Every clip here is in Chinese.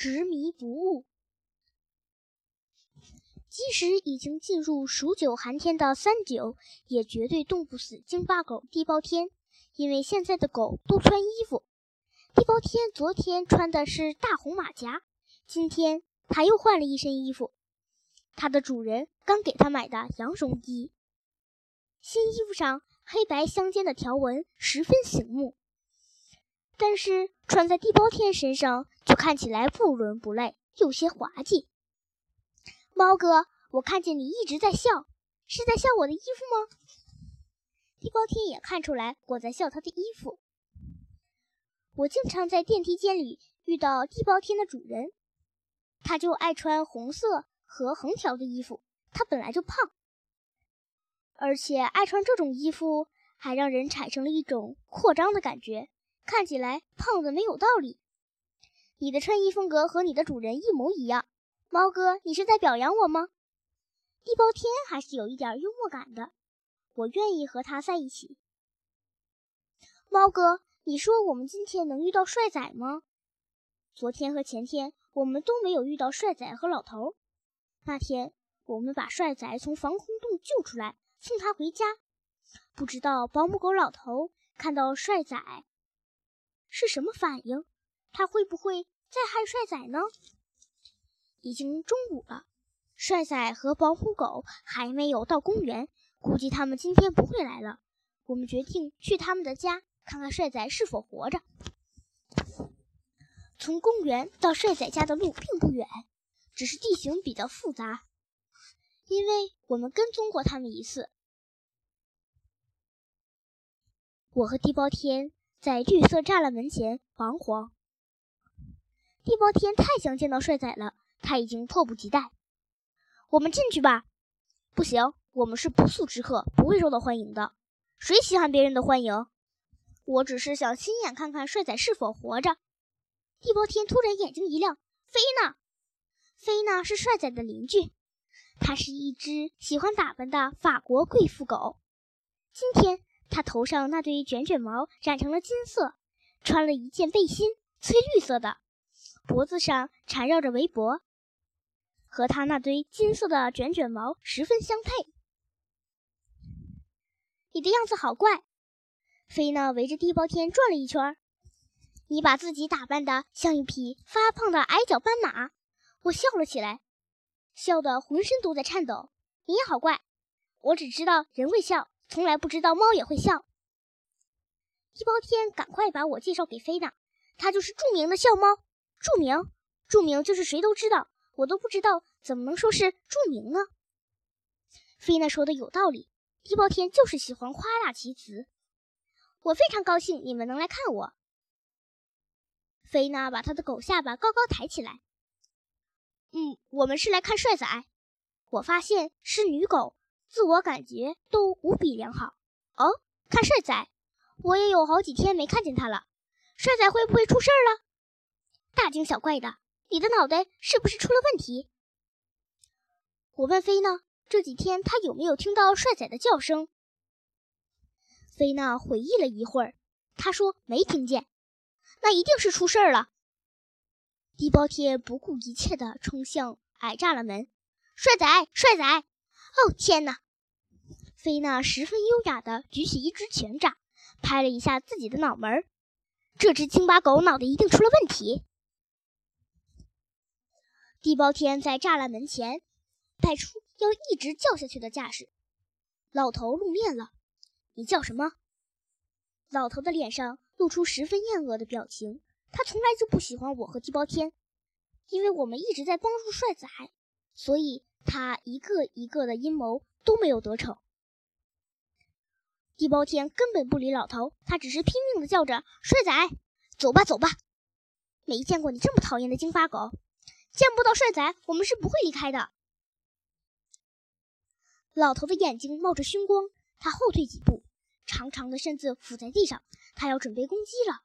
执迷不悟。即使已经进入数九寒天的三九，也绝对冻不死京巴狗地包天，因为现在的狗都穿衣服。地包天昨天穿的是大红马甲，今天他又换了一身衣服。他的主人刚给他买的羊绒衣，新衣服上黑白相间的条纹十分醒目，但是穿在地包天身上看起来不伦不类，有些滑稽。猫哥，我看见你一直在笑，是在笑我的衣服吗？地包天也看出来我在笑他的衣服。我经常在电梯间里遇到地包天的主人，他就爱穿红色和横条的衣服。他本来就胖，而且爱穿这种衣服，还让人产生了一种扩张的感觉，看起来胖的没有道理。你的穿衣风格和你的主人一模一样。猫哥，你是在表扬我吗？地包天还是有一点幽默感的，我愿意和他在一起。猫哥，你说我们今天能遇到帅仔吗？昨天和前天我们都没有遇到帅仔和老头。那天我们把帅仔从防空洞救出来，送他回家。不知道保姆狗老头看到帅仔是什么反应？他会不会再害帅仔呢？已经中午了，帅仔和保护狗还没有到公园，估计他们今天不会来了。我们决定去他们的家，看看帅仔是否活着。从公园到帅仔家的路并不远，只是地形比较复杂，因为我们跟踪过他们一次。我和地包天在绿色栅栏门前彷徨。地包天太想见到帅仔了。他已经迫不及待，我们进去吧。不行，我们是不速之客，不会受到欢迎的。谁稀罕别人的欢迎？我只是想亲眼看看帅仔是否活着。地包天突然眼睛一亮，菲娜，菲娜是帅仔的邻居，它是一只喜欢打扮的法国贵妇狗。今天它头上那堆卷卷毛染成了金色，穿了一件背心，翠绿色的，脖子上缠绕着围脖。和他那堆金色的卷卷毛十分相配。你的样子好怪，菲娜围着地包天转了一圈。你把自己打扮的像一匹发胖的矮脚斑马。我笑了起来，笑得浑身都在颤抖。你也好怪，我只知道人会笑，从来不知道猫也会笑。地包天赶快把我介绍给菲娜，它就是著名的笑猫。著名，著名就是谁都知道。我都不知道怎么能说是著名呢？菲娜说的有道理，地包天就是喜欢夸大其词。我非常高兴你们能来看我。菲娜把她的狗下巴高高抬起来。嗯，我们是来看帅仔。我发现是女狗，自我感觉都无比良好。哦，看帅仔，我也有好几天没看见他了。帅仔会不会出事儿了？大惊小怪的。你的脑袋是不是出了问题？我问菲娜，这几天他有没有听到帅仔的叫声？菲娜回忆了一会儿，她说没听见。那一定是出事儿了。地包天不顾一切地冲向矮栅栏门，帅仔，帅仔！哦天哪！菲娜十分优雅地举起一只拳掌，拍了一下自己的脑门儿。这只京巴狗脑袋一定出了问题。地包天在栅栏门前摆出要一直叫下去的架势。老头露面了，你叫什么？老头的脸上露出十分厌恶的表情。他从来就不喜欢我和地包天，因为我们一直在帮助帅仔，所以他一个一个的阴谋都没有得逞。地包天根本不理老头，他只是拼命的叫着：“帅仔，走吧，走吧！”没见过你这么讨厌的金发狗。见不到帅仔，我们是不会离开的。老头的眼睛冒着凶光，他后退几步，长长的身子伏在地上，他要准备攻击了。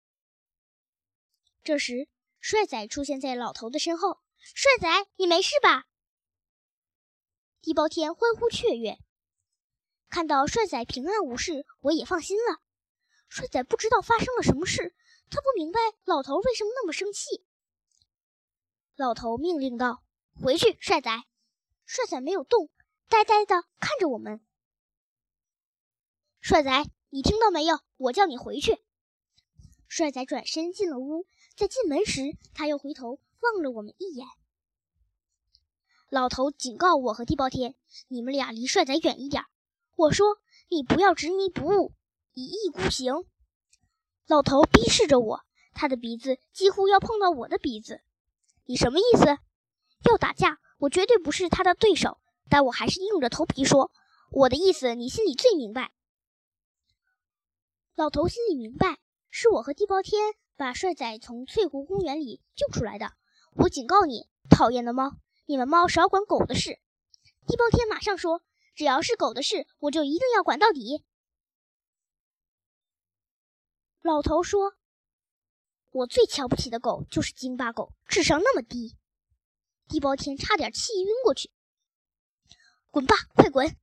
这时，帅仔出现在老头的身后。帅仔，你没事吧？地包天欢呼雀跃，看到帅仔平安无事，我也放心了。帅仔不知道发生了什么事，他不明白老头为什么那么生气。老头命令道：“回去，帅仔。”帅仔没有动，呆呆地看着我们。帅仔，你听到没有？我叫你回去。帅仔转身进了屋，在进门时，他又回头望了我们一眼。老头警告我和地包天：“你们俩离帅仔远一点。”我说：“你不要执迷不悟，一意孤行。”老头逼视着我，他的鼻子几乎要碰到我的鼻子。你什么意思？要打架？我绝对不是他的对手，但我还是硬着头皮说：“我的意思，你心里最明白。”老头心里明白，是我和地包天把帅仔从翠湖公园里救出来的。我警告你，讨厌的猫，你们猫少管狗的事。地包天马上说：“只要是狗的事，我就一定要管到底。”老头说：“我最瞧不起的狗就是京巴狗，智商那么低。”地包天差点气晕过去。滚吧，快滚！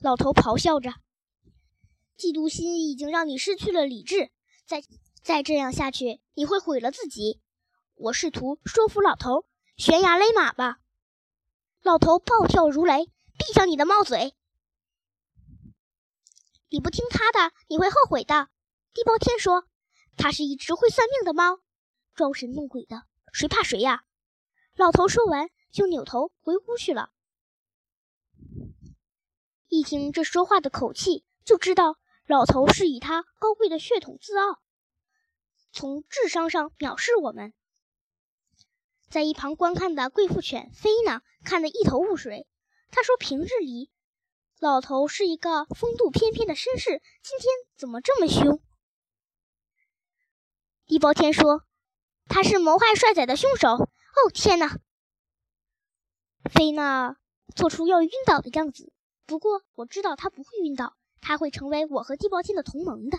老头咆哮着。嫉妒心已经让你失去了理智，再再这样下去，你会毁了自己。我试图说服老头，悬崖勒马吧。老头暴跳如雷，闭上你的猫嘴！你不听他的，你会后悔的。地包天说：“它是一只会算命的猫，装神弄鬼的，谁怕谁呀？”老头说完，就扭头回屋去了。一听这说话的口气，就知道。老头是以他高贵的血统自傲，从智商上藐视我们。在一旁观看的贵妇犬菲娜看得一头雾水。他说：“平日里，老头是一个风度翩翩的绅士，今天怎么这么凶？”地包天说：“他是谋害帅仔的凶手。”哦，天哪！菲娜做出要晕倒的样子，不过我知道他不会晕倒。他会成为我和地包天的同盟的。